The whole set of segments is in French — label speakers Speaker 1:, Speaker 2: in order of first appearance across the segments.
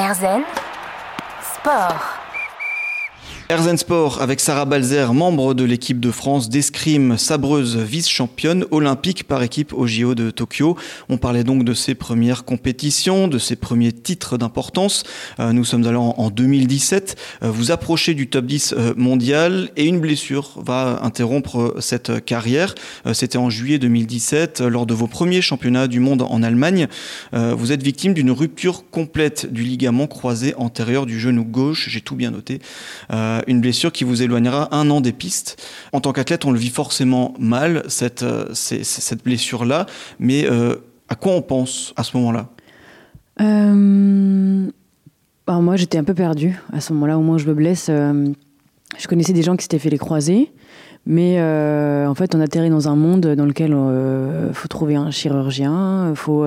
Speaker 1: Erzen Sport.
Speaker 2: Erzen Sport avec Sarah Balzer, membre de l'équipe de France d'escrime sabreuse vice-championne olympique par équipe au JO de Tokyo. On parlait donc de ses premières compétitions, de ses premiers titres d'importance. Euh, nous sommes alors en 2017. Euh, vous approchez du top 10 euh, mondial et une blessure va interrompre cette carrière. C'était en juillet 2017 lors de vos premiers championnats du monde en Allemagne. Vous êtes victime d'une rupture complète du ligament croisé antérieur du genou gauche. J'ai tout bien noté une blessure qui vous éloignera un an des pistes. En tant qu'athlète, on le vit forcément mal, cette, euh, cette blessure-là, mais euh, à quoi on pense à ce moment-là?
Speaker 3: Euh, bah, Moi, j'étais un peu perdue à ce moment-là, au moins je me blesse. je connaissais des gens qui s'étaient fait les croisés, mais en fait, on atterrit dans un monde dans lequel il faut trouver un chirurgien, il faut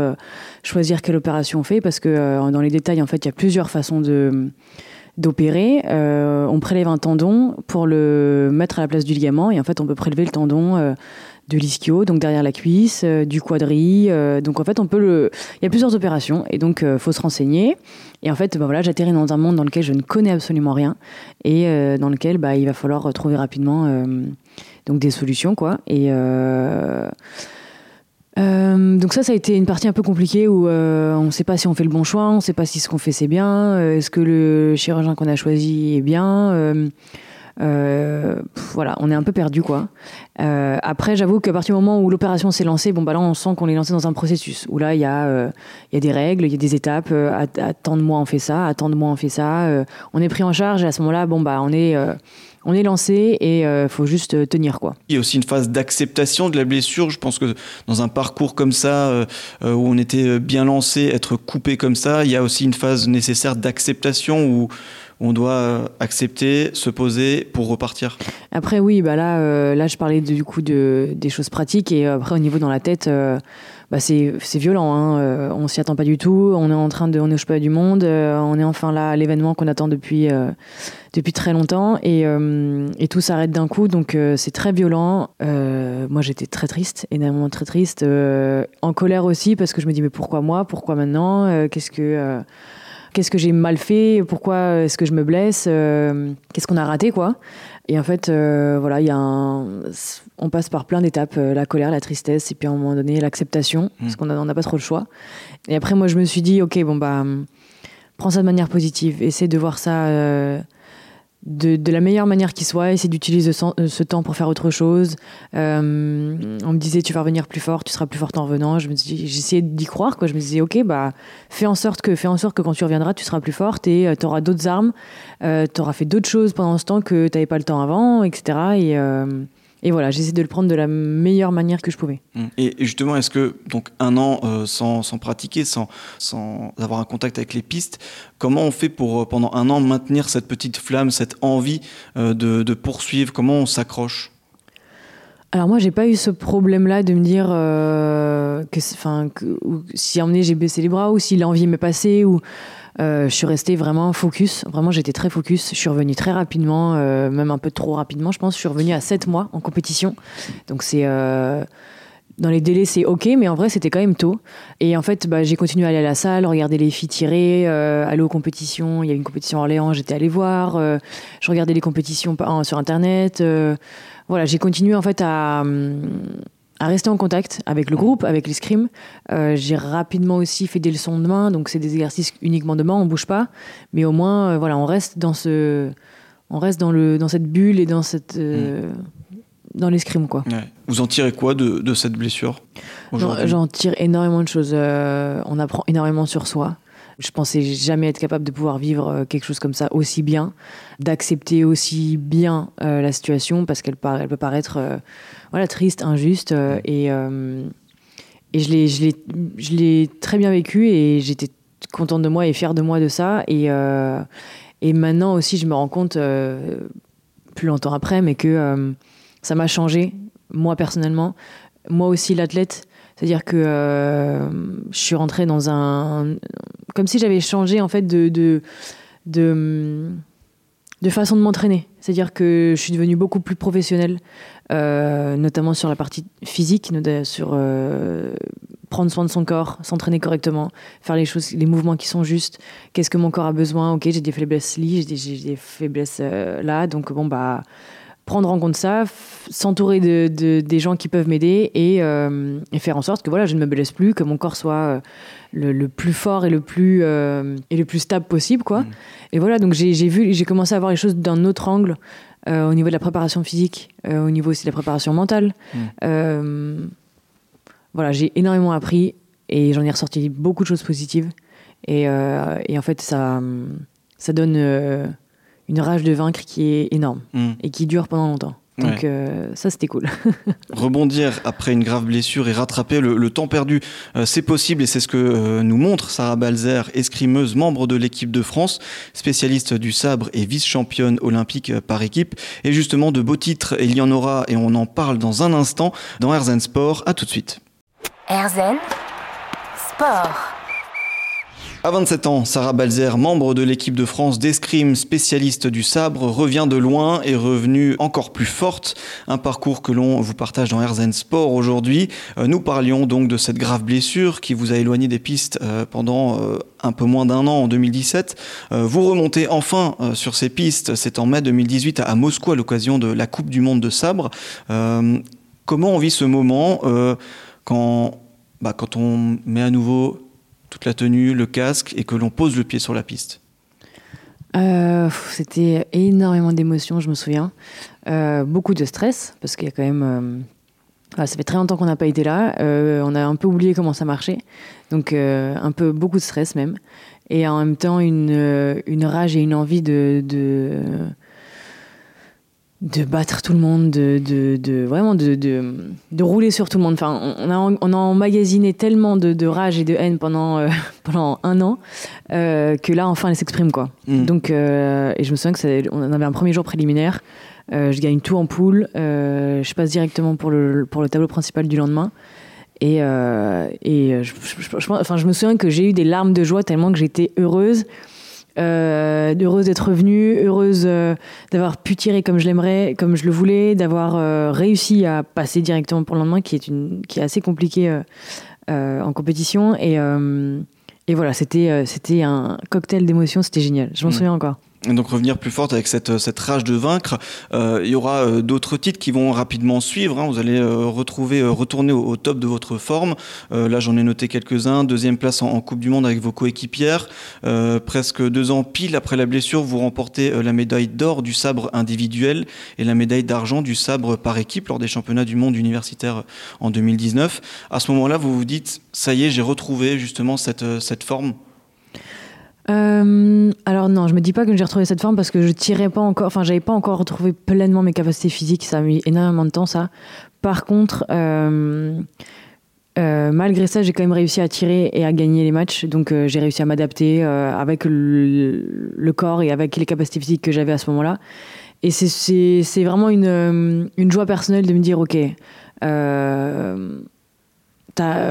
Speaker 3: choisir quelle opération on fait, parce que dans les détails, en fait, il y a plusieurs façons de d'opérer, euh, on prélève un tendon pour le mettre à la place du ligament et en fait on peut prélever le tendon euh, de l'ischio, donc derrière la cuisse, euh, du quadri. donc en fait on peut le, il y a plusieurs opérations et donc faut se renseigner. Et en fait ben voilà, j'atterris dans un monde dans lequel je ne connais absolument rien et dans lequel bah, il va falloir trouver rapidement donc des solutions quoi. Et euh, donc ça, ça a été une partie un peu compliquée où euh, on ne sait pas si on fait le bon choix, on ne sait pas si ce qu'on fait c'est bien, euh, est-ce que le chirurgien qu'on a choisi est bien. Voilà, on est un peu perdu quoi. après, j'avoue qu'à partir du moment où l'opération s'est lancée, bon bah là on sent qu'on est lancé dans un processus où là il y a il y a des règles, il y a des étapes. à, à tant de mois on fait ça, à tant de mois on fait ça. on est pris en charge et à ce moment-là, bon bah on est on est lancé et il euh, faut juste euh, tenir quoi.
Speaker 2: Il y a aussi une phase d'acceptation de la blessure. Je pense que dans un parcours comme ça, euh, où on était bien lancé, être coupé comme ça, il y a aussi une phase nécessaire d'acceptation où on doit accepter, se poser pour repartir.
Speaker 3: Après oui, bah là, là je parlais du coup de, des choses pratiques et après au niveau dans la tête bah c'est violent. Hein. Euh, on s'y attend pas du tout. On est en train de, on est au chemin du monde. Euh, on est enfin là à l'événement qu'on attend depuis euh, depuis très longtemps et, et tout s'arrête d'un coup. Donc c'est très violent. moi j'étais très triste, énormément très triste, en colère aussi parce que je me dis mais pourquoi moi, pourquoi maintenant, qu'est-ce que qu'est-ce que j'ai mal fait, pourquoi est-ce que je me blesse, qu'est-ce qu'on a raté quoi. Et en fait, euh, voilà, il y a on passe par plein d'étapes, euh, la colère, la tristesse, et puis à un moment donné, l'acceptation, mmh. parce qu'on n'a pas trop le choix. Et après, moi, je me suis dit, ok, bon, bah, prends ça de manière positive, essaie de voir ça de, la meilleure manière qui soit, essayer d'utiliser ce, temps pour faire autre chose. Euh, on me disait, tu vas revenir plus fort, tu seras plus forte en revenant. J'essayais d'y croire, quoi. Je me disais, ok, bah, fais en sorte que, fais en sorte que quand tu reviendras, tu seras plus forte et euh, tu auras d'autres armes, euh, tu auras fait d'autres choses pendant ce temps que tu n'avais pas le temps avant, etc. Et, et voilà, j'essaie de le prendre de la meilleure manière que je pouvais.
Speaker 2: Mmh. Et, justement, est-ce que donc un an euh, sans, sans, pratiquer, sans, sans avoir un contact avec les pistes, comment on fait pour euh, pendant un an maintenir cette petite flamme, cette envie euh, de, de, poursuivre? Comment on s'accroche?
Speaker 3: Alors moi, j'ai pas eu ce problème-là de me dire que, enfin, si un j'ai baissé les bras ou si l'envie m'est passée ou je suis restée vraiment focus. Vraiment, j'étais très focus. Je suis revenue très rapidement, euh, même un peu trop rapidement, je pense. Je suis revenue à 7 mois en compétition. Donc, c'est. Euh, dans les délais, c'est OK, mais en vrai, c'était quand même tôt. Et en fait, bah, j'ai continué à aller à la salle, regarder les filles tirer, aller aux compétitions. Il y a une compétition à Orléans, j'étais allée voir. je regardais les compétitions sur Internet. voilà, j'ai continué en fait à, hum, à rester en contact avec le groupe, avec l'escrime. Euh, j'ai rapidement aussi fait des leçons de main, donc c'est des exercices uniquement de main, on bouge pas, mais au moins euh, voilà, on reste dans ce, on reste dans le, dans cette bulle et dans cette, euh, mm. dans l'escrime quoi.
Speaker 2: Vous en tirez quoi de, de cette blessure
Speaker 3: J'en tire énormément de choses. on apprend énormément sur soi. Je pensais jamais être capable de pouvoir vivre quelque chose comme ça aussi bien, d'accepter aussi bien la situation parce qu'elle elle peut paraître voilà, triste, injuste. Euh, et, euh, et je l'ai, très bien vécu et j'étais contente de moi et fière de moi de ça. Et, euh, et maintenant aussi, je me rends compte, plus longtemps après, mais que ça m'a changé, moi personnellement. Moi aussi, l'athlète. C'est-à-dire que je suis rentrée dans un. Comme si j'avais changé, en fait, de, façon de m'entraîner. C'est-à-dire que je suis devenue beaucoup plus professionnelle, euh, notamment sur la partie physique, sur, euh, prendre soin de son corps, s'entraîner correctement, faire les choses, les mouvements qui sont justes. Qu'est-ce que mon corps a besoin Ok, j'ai des faiblesses là, j'ai des, faiblesses là, donc bon bah prendre en compte ça, s'entourer de, des gens qui peuvent m'aider et, faire en sorte que voilà, je ne me blesse plus, que mon corps soit le, plus fort et le plus, et le plus stable possible. Quoi. Mmh. Et voilà, donc j'ai vu, j'ai commencé à voir les choses d'un autre angle. Euh, au niveau de la préparation physique, euh, au niveau aussi de la préparation mentale. Mm. Euh, voilà, j'ai énormément appris et j'en ai ressorti beaucoup de choses positives. Et, et en fait, ça, ça donne une rage de vaincre qui est énorme mm. et qui dure pendant longtemps. Donc euh, ça, c'était cool.
Speaker 2: Rebondir après une grave blessure et rattraper le, temps perdu, euh, c'est possible et c'est ce que euh, nous montre Sarah Balzer, escrimeuse, membre de l'équipe de France, spécialiste du sabre et vice-championne olympique par équipe. Et justement, de beaux titres, il y en aura et on en parle dans un instant dans Erzen Sport. À tout de suite.
Speaker 1: Erzen Sport.
Speaker 2: À 27 ans, Sarah Balzer, membre de l'équipe de France d'escrime, spécialiste du sabre, revient de loin et revenue encore plus forte. Un parcours que l'on vous partage dans Herzen Sport aujourd'hui. Euh, nous parlions donc de cette grave blessure qui vous a éloigné des pistes euh, pendant euh, un peu moins d'un an en 2017. Vous remontez enfin sur ces pistes. C'est en mai 2018 à Moscou à l'occasion de la Coupe du Monde de sabre. Comment on vit ce moment quand, bah, quand on met à nouveau toute la tenue, le casque, et que l'on pose le pied sur la piste
Speaker 3: euh, C'était énormément d'émotions, je me souviens. Euh, beaucoup de stress, parce qu'il y a quand même... Euh, ça fait très longtemps qu'on n'a pas été là. on a un peu oublié comment ça marchait. Donc un peu beaucoup de stress même. Et en même temps une, rage et une envie de de battre tout le monde, de, de, de vraiment de, de, rouler sur tout le monde. Enfin, on a, on a emmagasiné tellement de, rage et de haine pendant, euh, pendant un an euh, que là, enfin, elle s'exprime. quoi. Mm. Donc, euh, et je me souviens que on avait un premier jour préliminaire. je gagne tout en poule. je passe directement pour le, pour le tableau principal du lendemain. Et, et je, enfin, je me souviens que j'ai eu des larmes de joie tellement que j'étais heureuse. Euh, heureuse d'être revenue, heureuse euh, d'avoir pu tirer comme je l'aimerais, comme je le voulais, d'avoir euh, réussi à passer directement pour le lendemain, qui est, une, qui est assez compliqué en compétition. Et, et voilà, c'était c'était un cocktail d'émotions, c'était génial. Je m'en souviens encore
Speaker 2: donc revenir plus forte avec cette, cette rage de vaincre. Euh, il y aura euh, d'autres titres qui vont rapidement suivre. Hein. Vous allez euh, retrouver, retourner au, top de votre forme. là, j'en ai noté quelques-uns. Deuxième place en, Coupe du Monde avec vos coéquipières. presque deux ans pile après la blessure, vous remportez la médaille d'or du sabre individuel et la médaille d'argent du sabre par équipe lors des championnats du monde universitaire en 2019. À ce moment-là, vous vous dites, ça y est, j'ai retrouvé justement cette, cette forme.
Speaker 3: Euh, alors non, je me dis pas que j'ai retrouvé cette forme parce que je tirais pas encore, enfin j'avais pas encore retrouvé pleinement mes capacités physiques, ça a mis énormément de temps ça. Par contre, euh, euh, malgré ça, j'ai quand même réussi à tirer et à gagner les matchs, donc j'ai réussi à m'adapter avec le, corps et avec les capacités physiques que j'avais à ce moment-là. Et c'est vraiment une, une, joie personnelle de me dire, ok,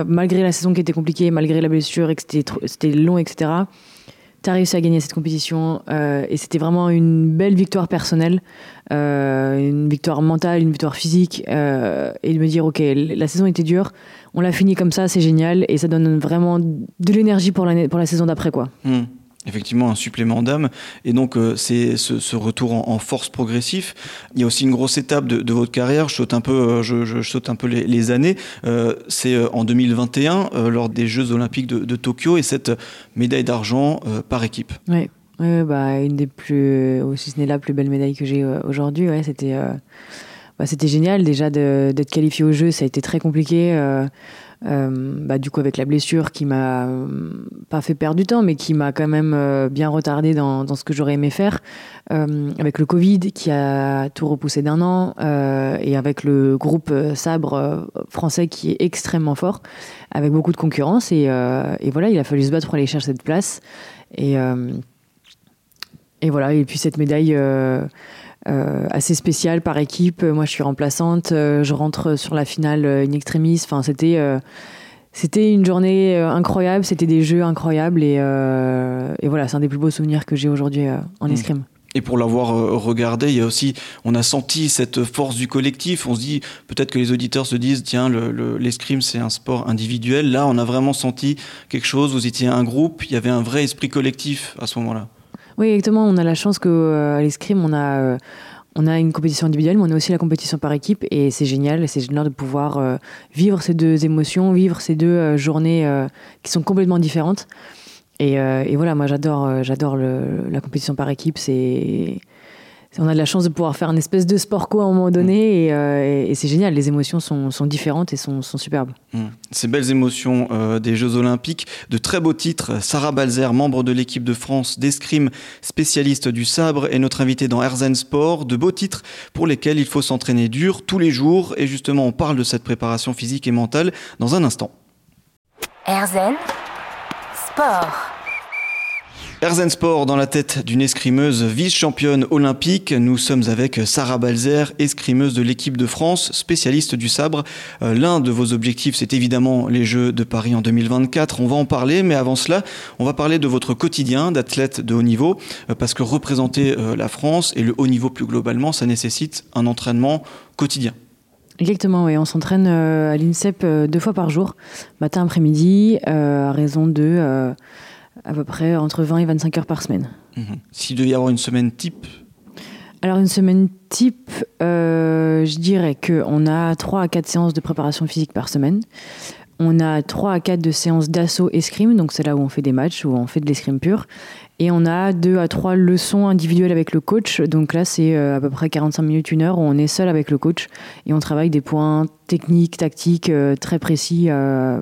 Speaker 3: malgré la saison qui était compliquée, malgré la blessure et que c'était long, etc., tu as réussi à gagner cette compétition euh, et c'était vraiment une belle victoire personnelle, euh, une victoire mentale, une victoire physique euh, et de me dire ok la saison était dure, on l'a fini comme ça, c'est génial et ça donne vraiment de l'énergie pour la, saison d'après quoi.
Speaker 2: Hmm effectivement un supplément d'âme. Et donc, euh, c'est ce, retour en, force progressif. Il y a aussi une grosse étape de, votre carrière. Je saute un peu, euh, je, saute un peu les, années. Euh, c'est en 2021, lors des Jeux Olympiques de, Tokyo, et cette médaille d'argent par équipe.
Speaker 3: Oui, bah, une des plus, aussi ce n'est la plus belle médaille que j'ai aujourd'hui. Ouais, c'était, bah, c'était génial déjà d'être qualifié au jeu. Ça a été très compliqué. Euh, bah, du coup avec la blessure qui m'a euh, pas fait perdre du temps mais qui m'a quand même euh, bien retardé dans, ce que j'aurais aimé faire. Avec le Covid qui a tout repoussé d'un an et avec le groupe Sabre français qui est extrêmement fort avec beaucoup de concurrence et, et, voilà il a fallu se battre pour aller chercher cette place. Et, et voilà et puis cette médaille euh, assez spécial par équipe. Moi, je suis remplaçante. Euh, je rentre sur la finale euh, in extremis. Enfin, c'était c'était une journée incroyable. C'était des jeux incroyables et, et voilà, c'est un des plus beaux souvenirs que j'ai aujourd'hui en mmh. escrime.
Speaker 2: Et pour l'avoir regardé, il y a aussi, on a senti cette force du collectif. On se dit, peut-être que les auditeurs se disent, tiens, l'escrime, c'est un sport individuel. Là, on a vraiment senti quelque chose. Vous étiez un groupe, il y avait un vrai esprit collectif à ce moment-là.
Speaker 3: Oui, exactement. On a la chance qu'à l'escrime, on a on a une compétition individuelle, mais on a aussi la compétition par équipe, et c'est génial, c'est génial de pouvoir euh, vivre ces deux émotions, vivre ces deux euh, journées euh, qui sont complètement différentes. Et, et voilà, moi j'adore, j'adore la compétition par équipe. C'est on a de la chance de pouvoir faire une espèce de sport co à un moment donné euh, et, c'est génial. Les émotions sont, différentes et sont, superbes.
Speaker 2: Mmh. Ces belles émotions euh, des Jeux Olympiques, de très beaux titres. Sarah Balzer, membre de l'équipe de France d'escrime, spécialiste du sabre, est notre invitée dans Herzen Sport. De beaux titres pour lesquels il faut s'entraîner dur tous les jours. Et justement, on parle de cette préparation physique et mentale dans un instant.
Speaker 1: Herzen Sport.
Speaker 2: Erzen Sport dans la tête d'une escrimeuse vice-championne olympique. Nous sommes avec Sarah Balzer, escrimeuse de l'équipe de France, spécialiste du sabre. Euh, l'un de vos objectifs, c'est évidemment les Jeux de Paris en 2024. On va en parler, mais avant cela, on va parler de votre quotidien d'athlète de haut niveau, euh, parce que représenter euh, la France et le haut niveau plus globalement, ça nécessite un entraînement quotidien.
Speaker 3: Exactement, oui. On s'entraîne à l'INSEP deux fois par jour, matin, après-midi, à raison de à peu près entre 20 et 25 heures par semaine.
Speaker 2: Mhm. S'il devait y avoir une semaine type
Speaker 3: Alors une semaine type, euh, je dirais qu'on a 3 à 4 séances de préparation physique par semaine. On a 3 à 4 de séances d'assaut escrime, donc c'est là où on fait des matchs, où on fait de l'escrime pur. Et on a 2 à 3 leçons individuelles avec le coach. Donc là, c'est euh, à peu près 45 minutes, une heure, où on est seul avec le coach et on travaille des points techniques, tactiques euh, très précis,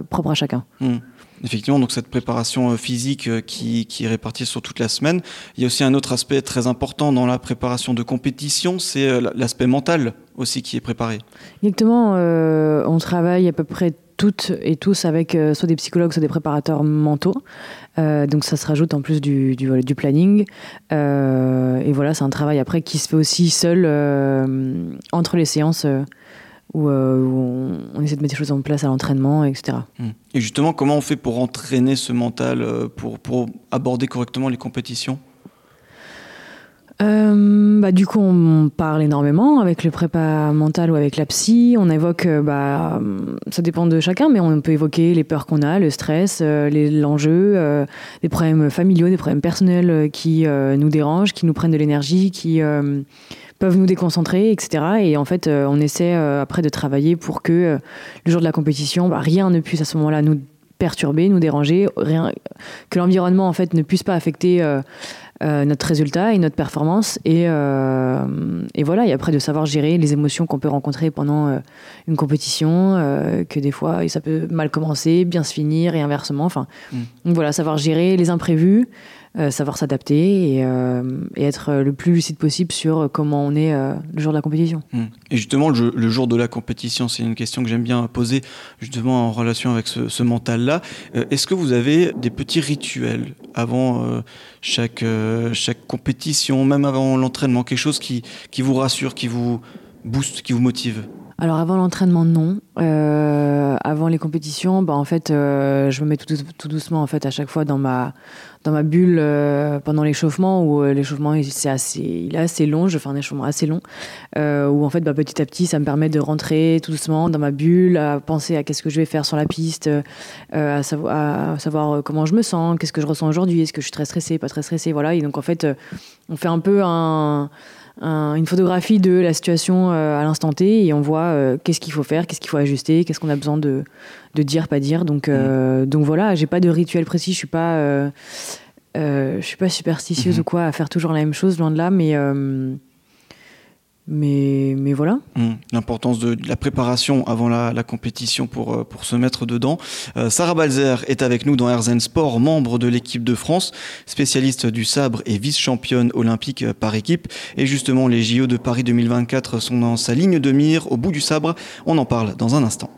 Speaker 3: propres à chacun.
Speaker 2: Mhm. Effectivement, donc cette préparation euh, physique euh, qui, est répartie sur toute la semaine. Il y a aussi un autre aspect très important dans la préparation de compétition, c'est euh, l'aspect mental aussi qui est préparé.
Speaker 3: Exactement, on travaille à peu près toutes et tous avec soit des psychologues, soit des préparateurs mentaux. donc ça se rajoute en plus du planning. et voilà, c'est un travail après qui se fait aussi seul entre les séances euh, où, on, essaie de mettre des choses en place à l'entraînement, etc.
Speaker 2: Mmh. Et justement, comment on fait pour entraîner ce mental, euh, pour, pour aborder correctement les compétitions?
Speaker 3: Euh, bah, du coup, on parle énormément avec le prépa mental ou avec la psy. On évoque, bah, ça dépend de chacun, mais on peut évoquer les peurs qu'on a, le stress, l'enjeu, les problèmes familiaux, des problèmes personnels qui nous dérangent, qui nous prennent de l'énergie, qui peuvent nous déconcentrer, etc. Et en fait, euh, on essaie euh, après de travailler pour que euh, le jour de la compétition, bah, rien ne puisse à ce moment-là nous perturber, nous déranger, rien, que l'environnement en fait ne puisse pas affecter notre résultat et notre performance. Et, et, voilà, et après de savoir gérer les émotions qu'on peut rencontrer pendant une compétition, que des fois ça peut mal commencer, bien se finir et inversement. Enfin, mm. voilà, savoir gérer les imprévus. Euh, savoir s'adapter et, euh, être le plus lucide possible sur comment on est euh, le jour de la compétition.
Speaker 2: Hmm. Et justement, le, jour de la compétition, c'est une question que j'aime bien poser justement en relation avec ce, ce mental-là. Est-ce que vous avez des petits rituels avant chaque, chaque compétition, même avant l'entraînement, quelque chose qui, qui vous rassure, qui vous booste, qui vous motive?
Speaker 3: Alors avant l'entraînement, non. Euh, avant les compétitions, bah, en fait, euh, je me mets tout, doucement en fait à chaque fois dans ma dans ma bulle euh, pendant l'échauffement où l'échauffement c'est assez il est assez long. Je fais un échauffement assez long où en fait bah, petit à petit ça me permet de rentrer tout doucement dans ma bulle, à penser à qu'est-ce que je vais faire sur la piste, à, savoir, comment je me sens, qu'est-ce que je ressens aujourd'hui, est-ce que je suis très stressée, pas très stressée, voilà. Et donc en fait, on fait un peu un une photographie de la situation euh, à l'instant T et on voit euh, qu'est-ce qu'il faut faire, qu'est-ce qu'il faut ajuster, qu'est-ce qu'on a besoin de, de, dire, pas dire. Donc, euh, mm. donc voilà, j'ai pas de rituel précis, je suis pas, je suis pas superstitieuse mm-hmm. ou quoi à faire toujours la même chose, loin de là, mais mais, mais voilà.
Speaker 2: Mmh. L'importance de, la préparation avant la, compétition pour, euh, pour se mettre dedans. Euh, Sarah Balzer est avec nous dans Herzen Sport, membre de l'équipe de France, spécialiste du sabre et vice-championne olympique par équipe. Et justement, les JO de Paris 2024 sont dans sa ligne de mire au bout du sabre. On en parle dans un instant.